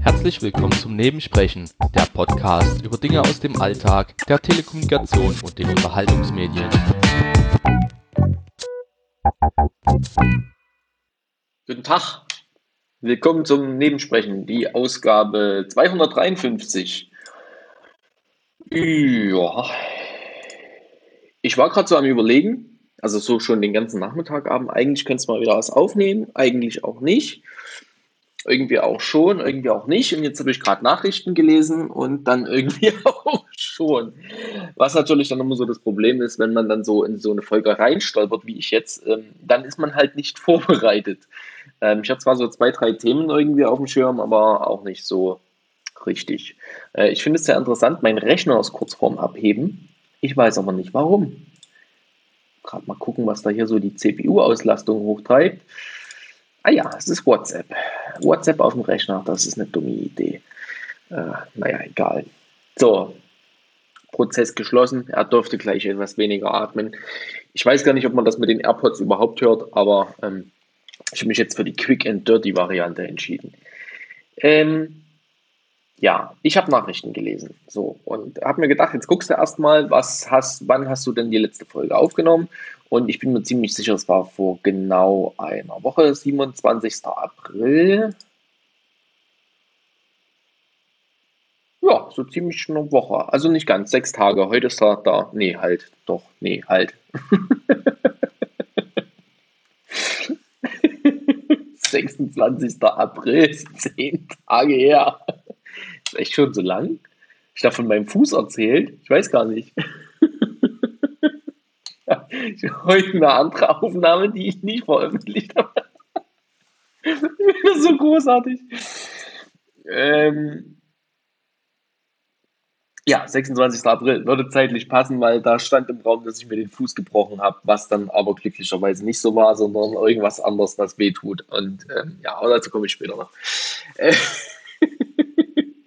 Herzlich willkommen zum Nebensprechen, der Podcast über Dinge aus dem Alltag, der Telekommunikation und den Unterhaltungsmedien. Guten Tag, willkommen zum Nebensprechen, die Ausgabe 253. Ja, ich war gerade so am Überlegen, also so schon den ganzen Nachmittag abend, eigentlich könnte es mal wieder was aufnehmen, eigentlich auch nicht. Irgendwie auch schon, irgendwie auch nicht. Und jetzt habe ich gerade Nachrichten gelesen und dann irgendwie auch schon. Was natürlich dann immer so das Problem ist, wenn man dann so in so eine Folge reinstolpert, wie ich jetzt, ähm, dann ist man halt nicht vorbereitet. Ähm, ich habe zwar so zwei, drei Themen irgendwie auf dem Schirm, aber auch nicht so richtig. Äh, ich finde es sehr interessant, mein Rechner ist kurz vorm Abheben. Ich weiß aber nicht warum. Gerade mal gucken, was da hier so die CPU-Auslastung hochtreibt. Ah ja, es ist WhatsApp. WhatsApp auf dem Rechner, das ist eine dumme Idee. Äh, naja, egal. So, Prozess geschlossen. Er durfte gleich etwas weniger atmen. Ich weiß gar nicht, ob man das mit den AirPods überhaupt hört, aber ähm, ich habe mich jetzt für die Quick and Dirty Variante entschieden. Ähm, ja, ich habe Nachrichten gelesen. So, und habe mir gedacht, jetzt guckst du erstmal, was hast, wann hast du denn die letzte Folge aufgenommen? Und ich bin mir ziemlich sicher, es war vor genau einer Woche, 27. April. Ja, so ziemlich eine Woche. Also nicht ganz, sechs Tage. Heute ist er da. Nee, halt, doch, nee, halt. 26. April, zehn Tage her. Ist echt schon so lang. Ich darf von meinem Fuß erzählt. Ich weiß gar nicht. Heute eine andere Aufnahme, die ich nicht veröffentlicht habe. so großartig. Ähm, ja, 26. April würde zeitlich passen, weil da stand im Raum, dass ich mir den Fuß gebrochen habe, was dann aber glücklicherweise nicht so war, sondern irgendwas anderes, was weh tut. Und ähm, ja, aber dazu komme ich später noch. Äh,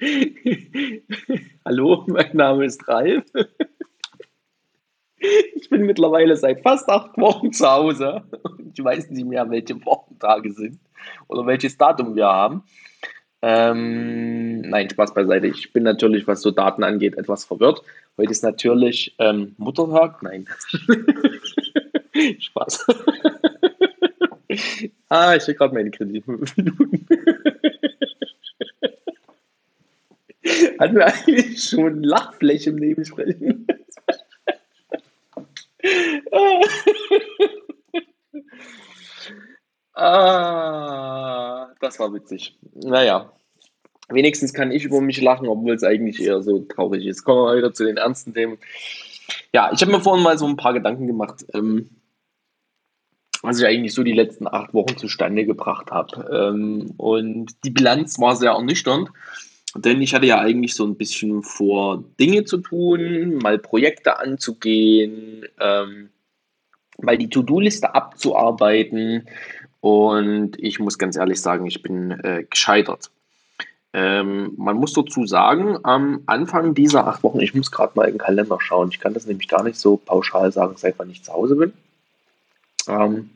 Hallo, mein Name ist Ralf. Ich bin mittlerweile seit fast acht Wochen zu Hause. Ich weiß nicht mehr, welche Wochentage sind oder welches Datum wir haben. Ähm, nein, Spaß beiseite. Ich bin natürlich, was so Daten angeht, etwas verwirrt. Heute ist natürlich ähm, Muttertag. Nein. Spaß. ah, ich habe gerade meine Kreditminuten. Hatten wir eigentlich schon Lachfläche im Nebensprechen? ah, das war witzig. Naja, wenigstens kann ich über mich lachen, obwohl es eigentlich eher so traurig ist. Kommen wir mal wieder zu den ernsten Themen. Ja, ich habe mir vorhin mal so ein paar Gedanken gemacht, ähm, was ich eigentlich so die letzten acht Wochen zustande gebracht habe. Ähm, und die Bilanz war sehr ernüchternd. Denn ich hatte ja eigentlich so ein bisschen vor, Dinge zu tun, mal Projekte anzugehen, ähm, mal die To-Do-Liste abzuarbeiten. Und ich muss ganz ehrlich sagen, ich bin äh, gescheitert. Ähm, man muss dazu sagen, am Anfang dieser acht Wochen, ich muss gerade mal in den Kalender schauen, ich kann das nämlich gar nicht so pauschal sagen, seit wann ich zu Hause bin. Ähm,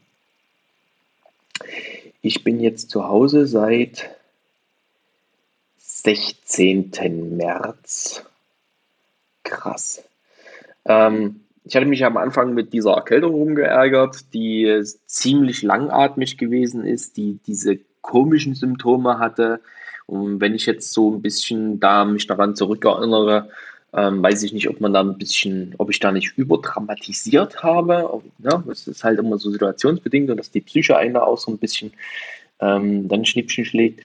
ich bin jetzt zu Hause seit 16. März. Krass. Ähm, ich hatte mich am Anfang mit dieser Erkältung rumgeärgert, die ziemlich langatmig gewesen ist, die diese komischen Symptome hatte. Und wenn ich jetzt so ein bisschen da mich daran zurückerinnere, ähm, weiß ich nicht, ob man da ein bisschen, ob ich da nicht überdramatisiert habe. Ja, es ist halt immer so situationsbedingt und dass die Psyche einen da auch so ein bisschen ähm, dann Schnippchen schlägt.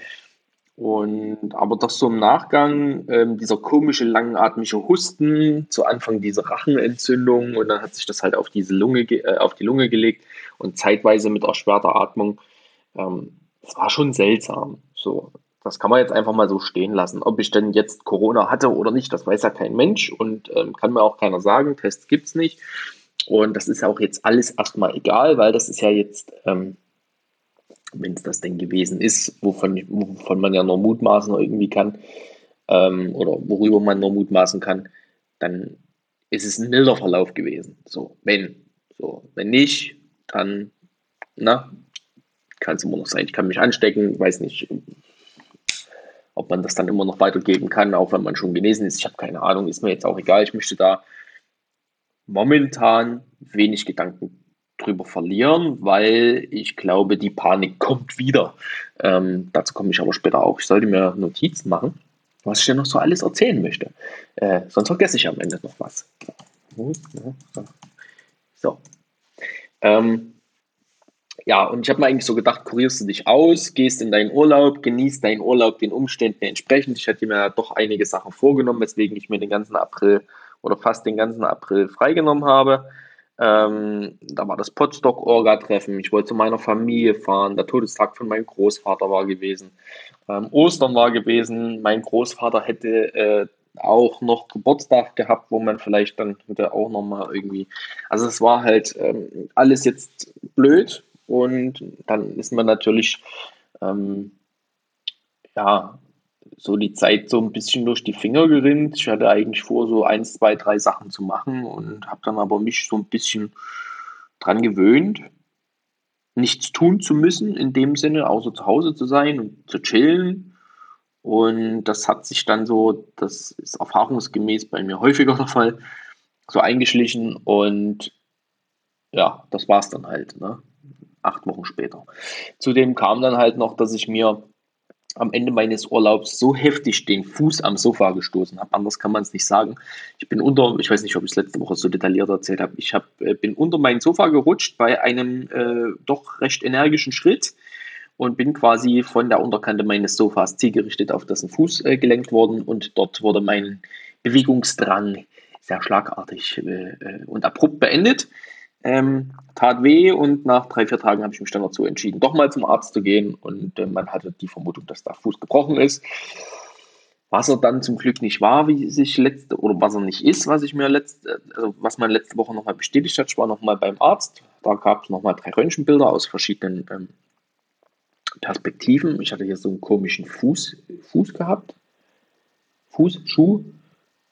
Und aber doch so im Nachgang ähm, dieser komische langatmige Husten, zu Anfang diese Rachenentzündung und dann hat sich das halt auf diese Lunge, äh, auf die Lunge gelegt und zeitweise mit erschwerter Atmung. Ähm, das war schon seltsam. So, das kann man jetzt einfach mal so stehen lassen. Ob ich denn jetzt Corona hatte oder nicht, das weiß ja kein Mensch und ähm, kann mir auch keiner sagen. Tests gibt's nicht. Und das ist ja auch jetzt alles erstmal egal, weil das ist ja jetzt ähm, wenn es das denn gewesen ist, wovon, wovon man ja nur mutmaßen irgendwie kann, ähm, oder worüber man nur mutmaßen kann, dann ist es ein milder Verlauf gewesen. So, wenn. So, wenn nicht, dann, na, kann es immer noch sein. Ich kann mich anstecken, weiß nicht, ob man das dann immer noch weitergeben kann, auch wenn man schon genesen ist. Ich habe keine Ahnung, ist mir jetzt auch egal. Ich möchte da momentan wenig Gedanken drüber verlieren, weil ich glaube, die Panik kommt wieder. Ähm, dazu komme ich aber später auch. Ich sollte mir Notizen machen, was ich dir noch so alles erzählen möchte. Äh, sonst vergesse ich am Ende noch was. So. Ähm, ja, und ich habe mir eigentlich so gedacht, kurierst du dich aus, gehst in deinen Urlaub, genießt deinen Urlaub den Umständen entsprechend. Ich hatte mir ja doch einige Sachen vorgenommen, weswegen ich mir den ganzen April oder fast den ganzen April freigenommen habe. Ähm, da war das Potsdok-Orga-Treffen. Ich wollte zu meiner Familie fahren. Der Todestag von meinem Großvater war gewesen. Ähm, Ostern war gewesen. Mein Großvater hätte äh, auch noch Geburtstag gehabt, wo man vielleicht dann hätte auch nochmal irgendwie. Also es war halt ähm, alles jetzt blöd und dann ist man natürlich ähm, ja so die Zeit so ein bisschen durch die Finger gerinnt. Ich hatte eigentlich vor, so eins, zwei, drei Sachen zu machen und habe dann aber mich so ein bisschen dran gewöhnt, nichts tun zu müssen in dem Sinne, außer zu Hause zu sein und zu chillen. Und das hat sich dann so, das ist erfahrungsgemäß bei mir häufiger der Fall, so eingeschlichen und ja, das war es dann halt, ne? acht Wochen später. Zudem kam dann halt noch, dass ich mir am Ende meines Urlaubs so heftig den Fuß am Sofa gestoßen habe. Anders kann man es nicht sagen. Ich bin unter, ich weiß nicht, ob ich es letzte Woche so detailliert erzählt habe, ich hab, äh, bin unter mein Sofa gerutscht bei einem äh, doch recht energischen Schritt und bin quasi von der Unterkante meines Sofas zielgerichtet auf dessen Fuß äh, gelenkt worden und dort wurde mein Bewegungsdrang sehr schlagartig äh, äh und abrupt beendet. Ähm, tat weh und nach drei, vier Tagen habe ich mich dann dazu entschieden, doch mal zum Arzt zu gehen und äh, man hatte die Vermutung, dass der Fuß gebrochen ist. Was er dann zum Glück nicht war, wie sich letzte, oder was er nicht ist, was ich mir letzte, also was man letzte Woche nochmal bestätigt hat, ich war nochmal beim Arzt. Da gab es nochmal drei Röntgenbilder aus verschiedenen ähm, Perspektiven. Ich hatte hier so einen komischen Fuß, Fuß gehabt. Fuß, Schuh.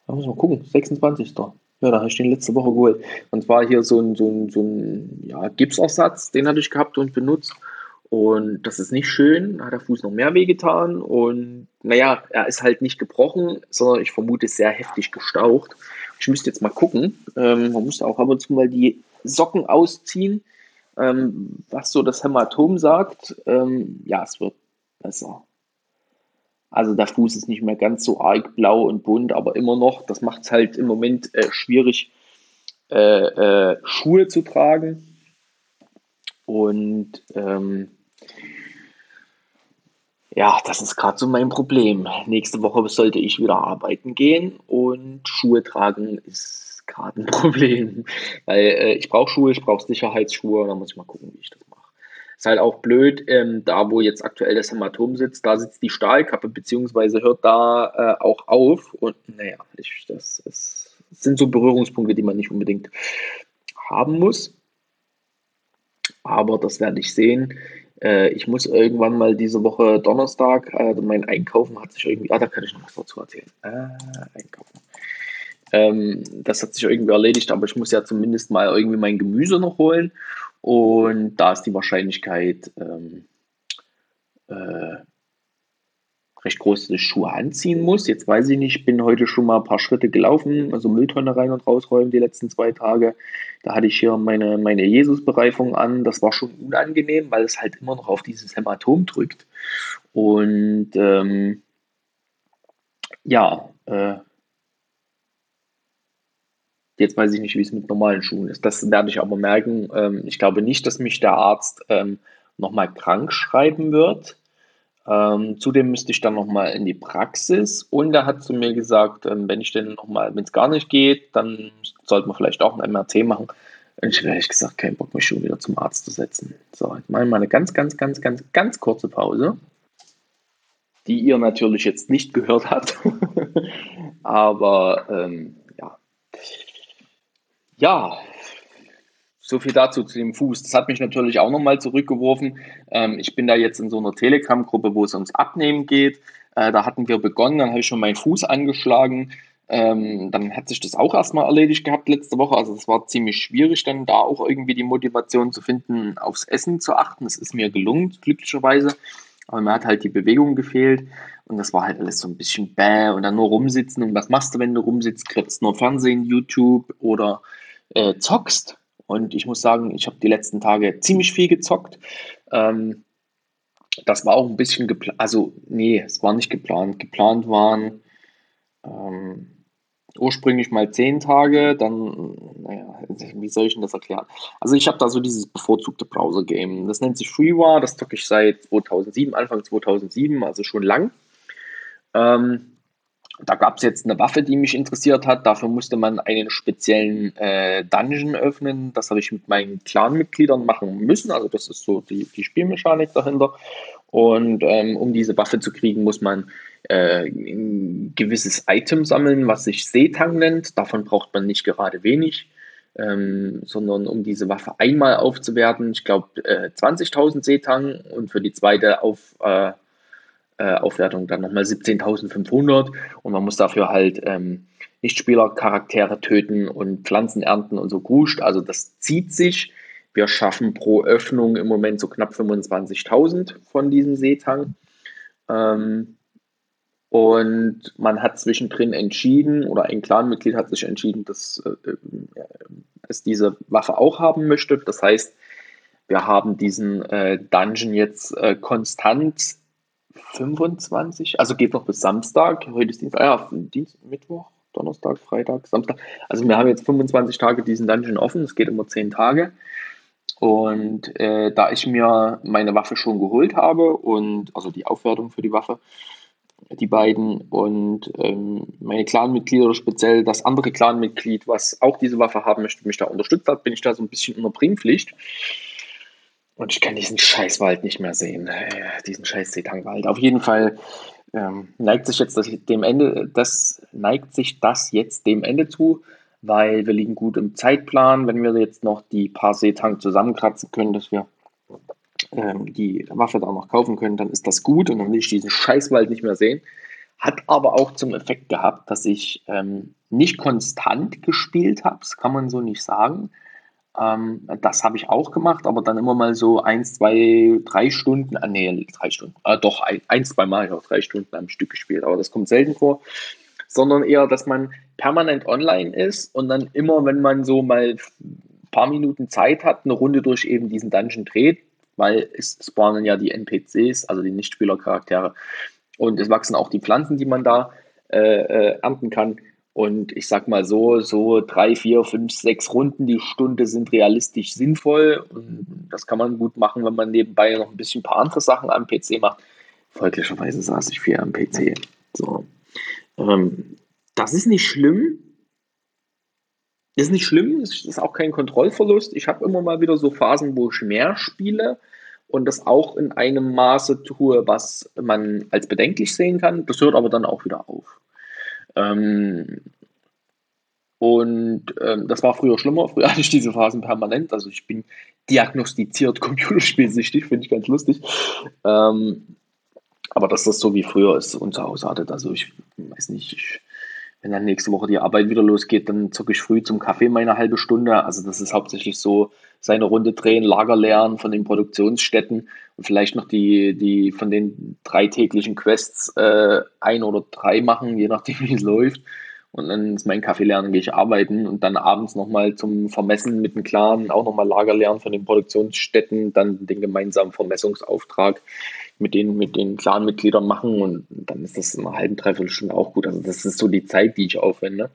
Da muss man gucken, 26. Ja, da habe ich den letzte Woche geholt. Und zwar hier so ein, so ein, so ein ja, Gipsersatz, den hatte ich gehabt und benutzt. Und das ist nicht schön, hat der Fuß noch mehr wehgetan. Und naja, er ist halt nicht gebrochen, sondern ich vermute sehr heftig gestaucht. Ich müsste jetzt mal gucken. Ähm, man muss auch ab und zu mal die Socken ausziehen, ähm, was so das Hämatom sagt. Ähm, ja, es wird besser. Also der Fuß ist nicht mehr ganz so arg blau und bunt, aber immer noch, das macht es halt im Moment äh, schwierig, äh, äh, Schuhe zu tragen. Und ähm, ja, das ist gerade so mein Problem. Nächste Woche sollte ich wieder arbeiten gehen und Schuhe tragen ist gerade ein Problem. Weil äh, ich brauche Schuhe, ich brauche Sicherheitsschuhe, da muss ich mal gucken, wie ich das mache. Ist halt auch blöd, ähm, da wo jetzt aktuell das Hämatom sitzt, da sitzt die Stahlkappe, beziehungsweise hört da äh, auch auf. Und naja, ich, das, das sind so Berührungspunkte, die man nicht unbedingt haben muss. Aber das werde ich sehen. Äh, ich muss irgendwann mal diese Woche Donnerstag, äh, mein Einkaufen hat sich irgendwie, ah, da kann ich noch was dazu erzählen. Äh, Einkaufen. Ähm, das hat sich irgendwie erledigt, aber ich muss ja zumindest mal irgendwie mein Gemüse noch holen. Und da ist die Wahrscheinlichkeit ähm, äh, recht groß, dass ich Schuhe anziehen muss. Jetzt weiß ich nicht, ich bin heute schon mal ein paar Schritte gelaufen, also Mülltonne rein und rausräumen die letzten zwei Tage. Da hatte ich hier meine, meine Jesus-Bereifung an. Das war schon unangenehm, weil es halt immer noch auf dieses Hämatom drückt. Und ähm, ja, äh, Jetzt weiß ich nicht, wie es mit normalen Schuhen ist. Das werde ich aber merken. Ähm, ich glaube nicht, dass mich der Arzt ähm, nochmal krank schreiben wird. Ähm, zudem müsste ich dann nochmal in die Praxis und er hat zu mir gesagt, ähm, wenn ich denn nochmal, wenn es gar nicht geht, dann sollte man vielleicht auch ein MRT machen. Und ich habe ehrlich gesagt keinen Bock, mich schon wieder zum Arzt zu setzen. So, jetzt mache ich mal eine ganz, ganz, ganz, ganz, ganz kurze Pause, die ihr natürlich jetzt nicht gehört habt. aber ähm, ja. So viel dazu zu dem Fuß. Das hat mich natürlich auch nochmal zurückgeworfen. Ähm, ich bin da jetzt in so einer Telegram-Gruppe, wo es ums Abnehmen geht. Äh, da hatten wir begonnen, dann habe ich schon meinen Fuß angeschlagen. Ähm, dann hat sich das auch erstmal erledigt gehabt letzte Woche. Also es war ziemlich schwierig, dann da auch irgendwie die Motivation zu finden, aufs Essen zu achten. Es ist mir gelungen, glücklicherweise. Aber mir hat halt die Bewegung gefehlt. Und das war halt alles so ein bisschen bäh und dann nur rumsitzen. Und was machst du, wenn du rumsitzt? Kriegst nur Fernsehen, YouTube oder äh, zockst. Und ich muss sagen, ich habe die letzten Tage ziemlich viel gezockt. Ähm, das war auch ein bisschen geplant. Also, nee, es war nicht geplant. Geplant waren ähm, ursprünglich mal zehn Tage, dann, naja, wie soll ich denn das erklären? Also ich habe da so dieses bevorzugte Browser-Game. Das nennt sich FreeWar, das zocke ich seit 2007, Anfang 2007, also schon lang. Ähm, da gab es jetzt eine Waffe, die mich interessiert hat. Dafür musste man einen speziellen äh, Dungeon öffnen. Das habe ich mit meinen Clan-Mitgliedern machen müssen. Also das ist so die, die Spielmechanik dahinter. Und ähm, um diese Waffe zu kriegen, muss man äh, ein gewisses Item sammeln, was sich Seetang nennt. Davon braucht man nicht gerade wenig, ähm, sondern um diese Waffe einmal aufzuwerten, ich glaube äh, 20.000 Seetang und für die zweite auf, äh, äh Aufwertung dann nochmal 17.500 und man muss dafür halt ähm, Nichtspielercharaktere töten und Pflanzen ernten und so gruscht. Also das zieht sich. Wir schaffen pro Öffnung im Moment so knapp 25.000 von diesem Seetang. Ähm, und man hat zwischendrin entschieden, oder ein Clanmitglied hat sich entschieden, dass äh, äh, es diese Waffe auch haben möchte. Das heißt, wir haben diesen äh, Dungeon jetzt äh, konstant 25, also geht noch bis Samstag. Heute ist Dienstag, ja, Dienst, Mittwoch, Donnerstag, Freitag, Samstag. Also wir haben jetzt 25 Tage diesen Dungeon offen. Es geht immer 10 Tage. Und äh, da ich mir meine Waffe schon geholt habe und also die Aufwertung für die Waffe die beiden und ähm, meine Clanmitglieder, speziell das andere Clanmitglied, was auch diese Waffe haben möchte, mich da unterstützt hat, bin ich da so ein bisschen unter Bringpflicht. Und ich kann diesen Scheißwald nicht mehr sehen, äh, diesen scheiß Setangwald. Auf jeden Fall ähm, neigt sich jetzt das, dem Ende, das neigt sich das jetzt dem Ende zu, weil wir liegen gut im Zeitplan. Wenn wir jetzt noch die paar Seetang zusammenkratzen können, dass wir ähm, die Waffe da noch kaufen können, dann ist das gut und dann will ich diesen Scheißwald nicht mehr sehen. Hat aber auch zum Effekt gehabt, dass ich ähm, nicht konstant gespielt habe, das kann man so nicht sagen. Ähm, das habe ich auch gemacht, aber dann immer mal so eins, zwei, drei Stunden, ah, nee, drei Stunden, äh, doch ein, ein, zwei Mal habe ich auch drei Stunden am Stück gespielt, aber das kommt selten vor, sondern eher, dass man permanent online ist und dann immer, wenn man so mal ein paar Minuten Zeit hat, eine Runde durch eben diesen Dungeon dreht, weil es spawnen ja die NPCs, also die Nichtspielercharaktere. Und es wachsen auch die Pflanzen, die man da äh, äh, ernten kann. Und ich sag mal so, so drei, vier, fünf, sechs Runden die Stunde sind realistisch sinnvoll. Und das kann man gut machen, wenn man nebenbei noch ein bisschen ein paar andere Sachen am PC macht. Folglicherweise saß ich viel am PC. So. Ähm, das ist nicht schlimm, ist nicht schlimm, es ist auch kein Kontrollverlust. Ich habe immer mal wieder so Phasen, wo ich mehr spiele und das auch in einem Maße tue, was man als bedenklich sehen kann. Das hört aber dann auch wieder auf. Ähm, und ähm, das war früher schlimmer. Früher hatte ich diese Phasen permanent. Also ich bin diagnostiziert computerspielsüchtig, finde ich ganz lustig. Ähm, aber dass das so wie früher ist und zu Hause hattet. Also ich weiß nicht, ich wenn dann nächste Woche die Arbeit wieder losgeht, dann zocke ich früh zum Kaffee meine halbe Stunde. Also das ist hauptsächlich so seine Runde drehen, Lager leeren von den Produktionsstätten und vielleicht noch die, die von den drei täglichen Quests äh, ein oder drei machen, je nachdem wie es läuft. Und dann ist mein Kaffee lernen, gehe ich arbeiten und dann abends nochmal zum Vermessen mit dem Clan auch nochmal Lager lernen von den Produktionsstätten, dann den gemeinsamen Vermessungsauftrag mit den, mit den Clan-Mitgliedern machen und dann ist das in einer halben, dreiviertel Stunde auch gut. Also das ist so die Zeit, die ich aufwende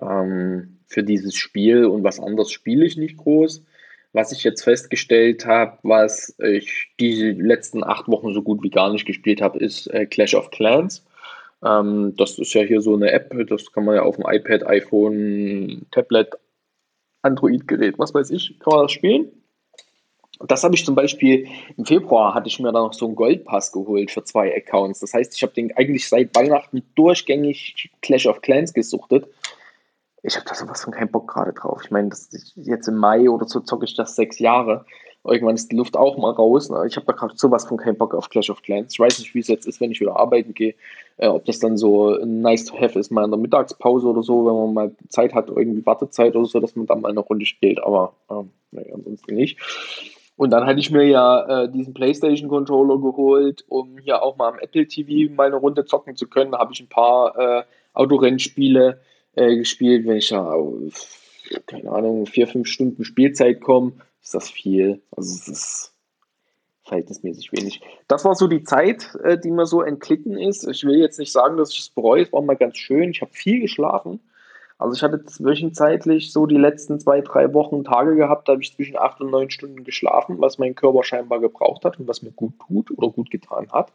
ähm, für dieses Spiel und was anderes spiele ich nicht groß. Was ich jetzt festgestellt habe, was ich die letzten acht Wochen so gut wie gar nicht gespielt habe, ist äh, Clash of Clans. Ähm, das ist ja hier so eine App, das kann man ja auf dem iPad, iPhone, Tablet, Android-Gerät, was weiß ich, kann man das spielen. Das habe ich zum Beispiel im Februar hatte ich mir da noch so einen Goldpass geholt für zwei Accounts. Das heißt, ich habe den eigentlich seit Weihnachten durchgängig Clash of Clans gesuchtet. Ich habe da sowas von keinen Bock gerade drauf. Ich meine, jetzt im Mai oder so zocke ich das sechs Jahre. Irgendwann ist die Luft auch mal raus. Ich habe da gerade sowas von keinen Bock auf Clash of Clans. Ich weiß nicht, wie es jetzt ist, wenn ich wieder arbeiten gehe. Äh, ob das dann so nice to have ist, mal in der Mittagspause oder so, wenn man mal Zeit hat, irgendwie Wartezeit oder so, dass man dann mal eine Runde spielt. Aber äh, nee, ansonsten nicht. Und dann hatte ich mir ja äh, diesen PlayStation-Controller geholt, um hier auch mal am Apple TV mal eine Runde zocken zu können. Da habe ich ein paar äh, Autorennspiele äh, gespielt. Wenn ich ja, keine Ahnung, vier, fünf Stunden Spielzeit komme, ist das viel. Also es ist verhältnismäßig wenig. Das war so die Zeit, äh, die mir so entglitten ist. Ich will jetzt nicht sagen, dass ich es bereue. Es war mal ganz schön. Ich habe viel geschlafen. Also ich hatte zwischenzeitlich so die letzten zwei, drei Wochen Tage gehabt, da habe ich zwischen acht und neun Stunden geschlafen, was mein Körper scheinbar gebraucht hat und was mir gut tut oder gut getan hat.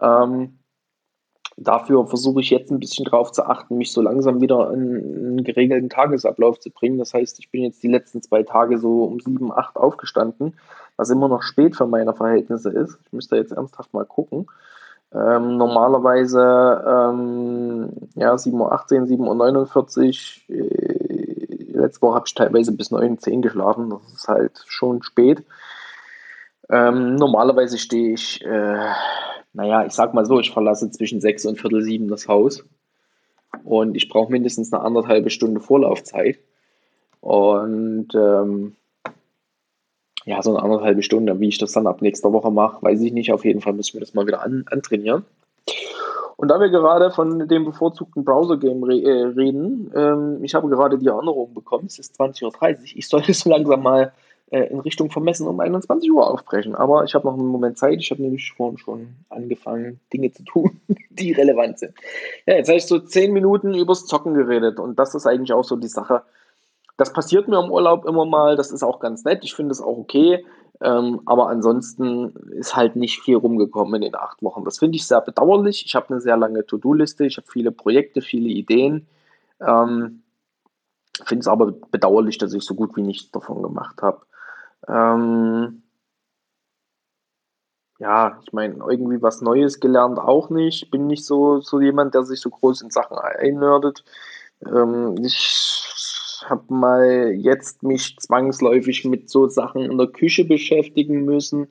Ähm, dafür versuche ich jetzt ein bisschen drauf zu achten, mich so langsam wieder in einen geregelten Tagesablauf zu bringen. Das heißt, ich bin jetzt die letzten zwei Tage so um sieben, acht aufgestanden, was immer noch spät für meine Verhältnisse ist. Ich müsste jetzt ernsthaft mal gucken. Ähm, normalerweise ähm, ja, 7.18 Uhr, 7.49 Uhr. Äh, letzte Woche habe ich teilweise bis 9, 10 geschlafen. Das ist halt schon spät. Ähm, normalerweise stehe ich, äh, naja, ich sag mal so, ich verlasse zwischen 6 und Viertel 7 das Haus. Und ich brauche mindestens eine anderthalbe Stunde Vorlaufzeit. Und ähm, ja, so eine anderthalbe Stunde. Wie ich das dann ab nächster Woche mache, weiß ich nicht. Auf jeden Fall müssen wir das mal wieder an, antrainieren. Und da wir gerade von dem bevorzugten Browser-Game re äh, reden, ähm, ich habe gerade die Erinnerung bekommen, es ist 20.30 Uhr. Ich sollte so langsam mal äh, in Richtung Vermessen um 21 Uhr aufbrechen. Aber ich habe noch einen Moment Zeit. Ich habe nämlich vorhin schon angefangen, Dinge zu tun, die relevant sind. Ja, jetzt habe ich so 10 Minuten übers Zocken geredet. Und das ist eigentlich auch so die Sache, das passiert mir im Urlaub immer mal, das ist auch ganz nett, ich finde es auch okay, ähm, aber ansonsten ist halt nicht viel rumgekommen in den acht Wochen. Das finde ich sehr bedauerlich. Ich habe eine sehr lange To-Do-Liste, ich habe viele Projekte, viele Ideen. Ähm, finde es aber bedauerlich, dass ich so gut wie nichts davon gemacht habe. Ähm, ja, ich meine, irgendwie was Neues gelernt auch nicht. Bin nicht so, so jemand, der sich so groß in Sachen einnördet. Ähm, ich habe mal jetzt mich zwangsläufig mit so Sachen in der Küche beschäftigen müssen,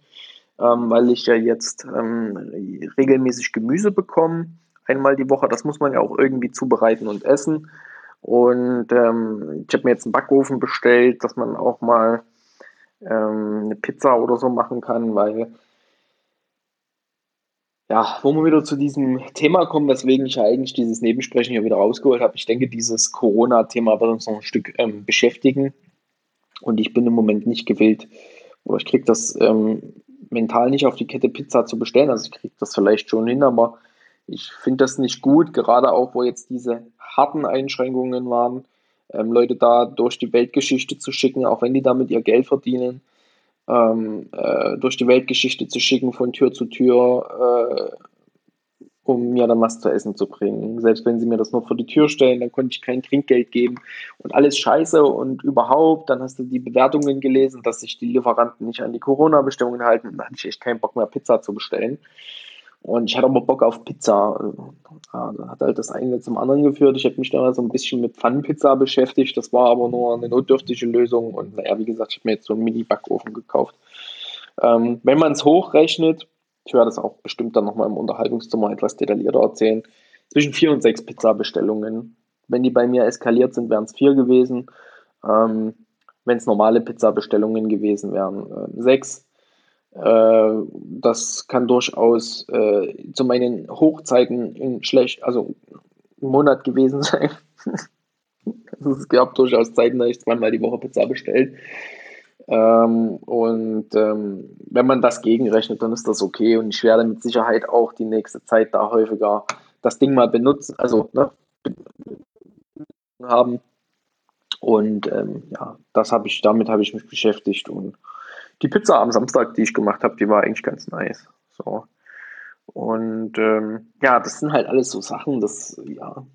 ähm, weil ich ja jetzt ähm, regelmäßig Gemüse bekomme, einmal die Woche. Das muss man ja auch irgendwie zubereiten und essen. Und ähm, ich habe mir jetzt einen Backofen bestellt, dass man auch mal ähm, eine Pizza oder so machen kann, weil ja, wo wir wieder zu diesem Thema kommen, weswegen ich eigentlich dieses Nebensprechen hier wieder rausgeholt habe. Ich denke, dieses Corona-Thema wird uns noch ein Stück ähm, beschäftigen. Und ich bin im Moment nicht gewillt, oder ich kriege das ähm, mental nicht auf die Kette Pizza zu bestellen. Also ich kriege das vielleicht schon hin, aber ich finde das nicht gut, gerade auch, wo jetzt diese harten Einschränkungen waren, ähm, Leute da durch die Weltgeschichte zu schicken, auch wenn die damit ihr Geld verdienen ähm, äh, durch die Weltgeschichte zu schicken, von Tür zu Tür, äh, um mir dann was zu essen zu bringen. Selbst wenn sie mir das nur vor die Tür stellen, dann konnte ich kein Trinkgeld geben und alles scheiße und überhaupt, dann hast du die Bewertungen gelesen, dass sich die Lieferanten nicht an die Corona-Bestimmungen halten. Dann hatte ich echt keinen Bock mehr, Pizza zu bestellen. Und ich hatte aber Bock auf Pizza. Ja, da hat halt das eine zum anderen geführt. Ich habe mich dann so ein bisschen mit Pfannenpizza beschäftigt. Das war aber nur eine notdürftige Lösung. Und naja, wie gesagt, ich habe mir jetzt so einen Mini-Backofen gekauft. Ähm, wenn man es hochrechnet, ich werde das auch bestimmt dann nochmal im Unterhaltungszimmer etwas detaillierter erzählen, zwischen vier und sechs Pizza-Bestellungen. Wenn die bei mir eskaliert sind, wären es vier gewesen. Ähm, wenn es normale Pizza-Bestellungen gewesen wären, äh, sechs. Äh, das kann durchaus äh, zu meinen Hochzeiten in schlecht, also ein Monat gewesen sein. also es gab durchaus Zeiten, da ich zweimal die Woche Pizza bestellt. Ähm, und ähm, wenn man das gegenrechnet, dann ist das okay. Und ich werde mit Sicherheit auch die nächste Zeit da häufiger das Ding mal benutzen, also ne, haben. Und ähm, ja, das habe ich, damit habe ich mich beschäftigt und die Pizza am Samstag, die ich gemacht habe, die war eigentlich ganz nice. So. Und ähm, ja, das sind halt alles so Sachen, das ja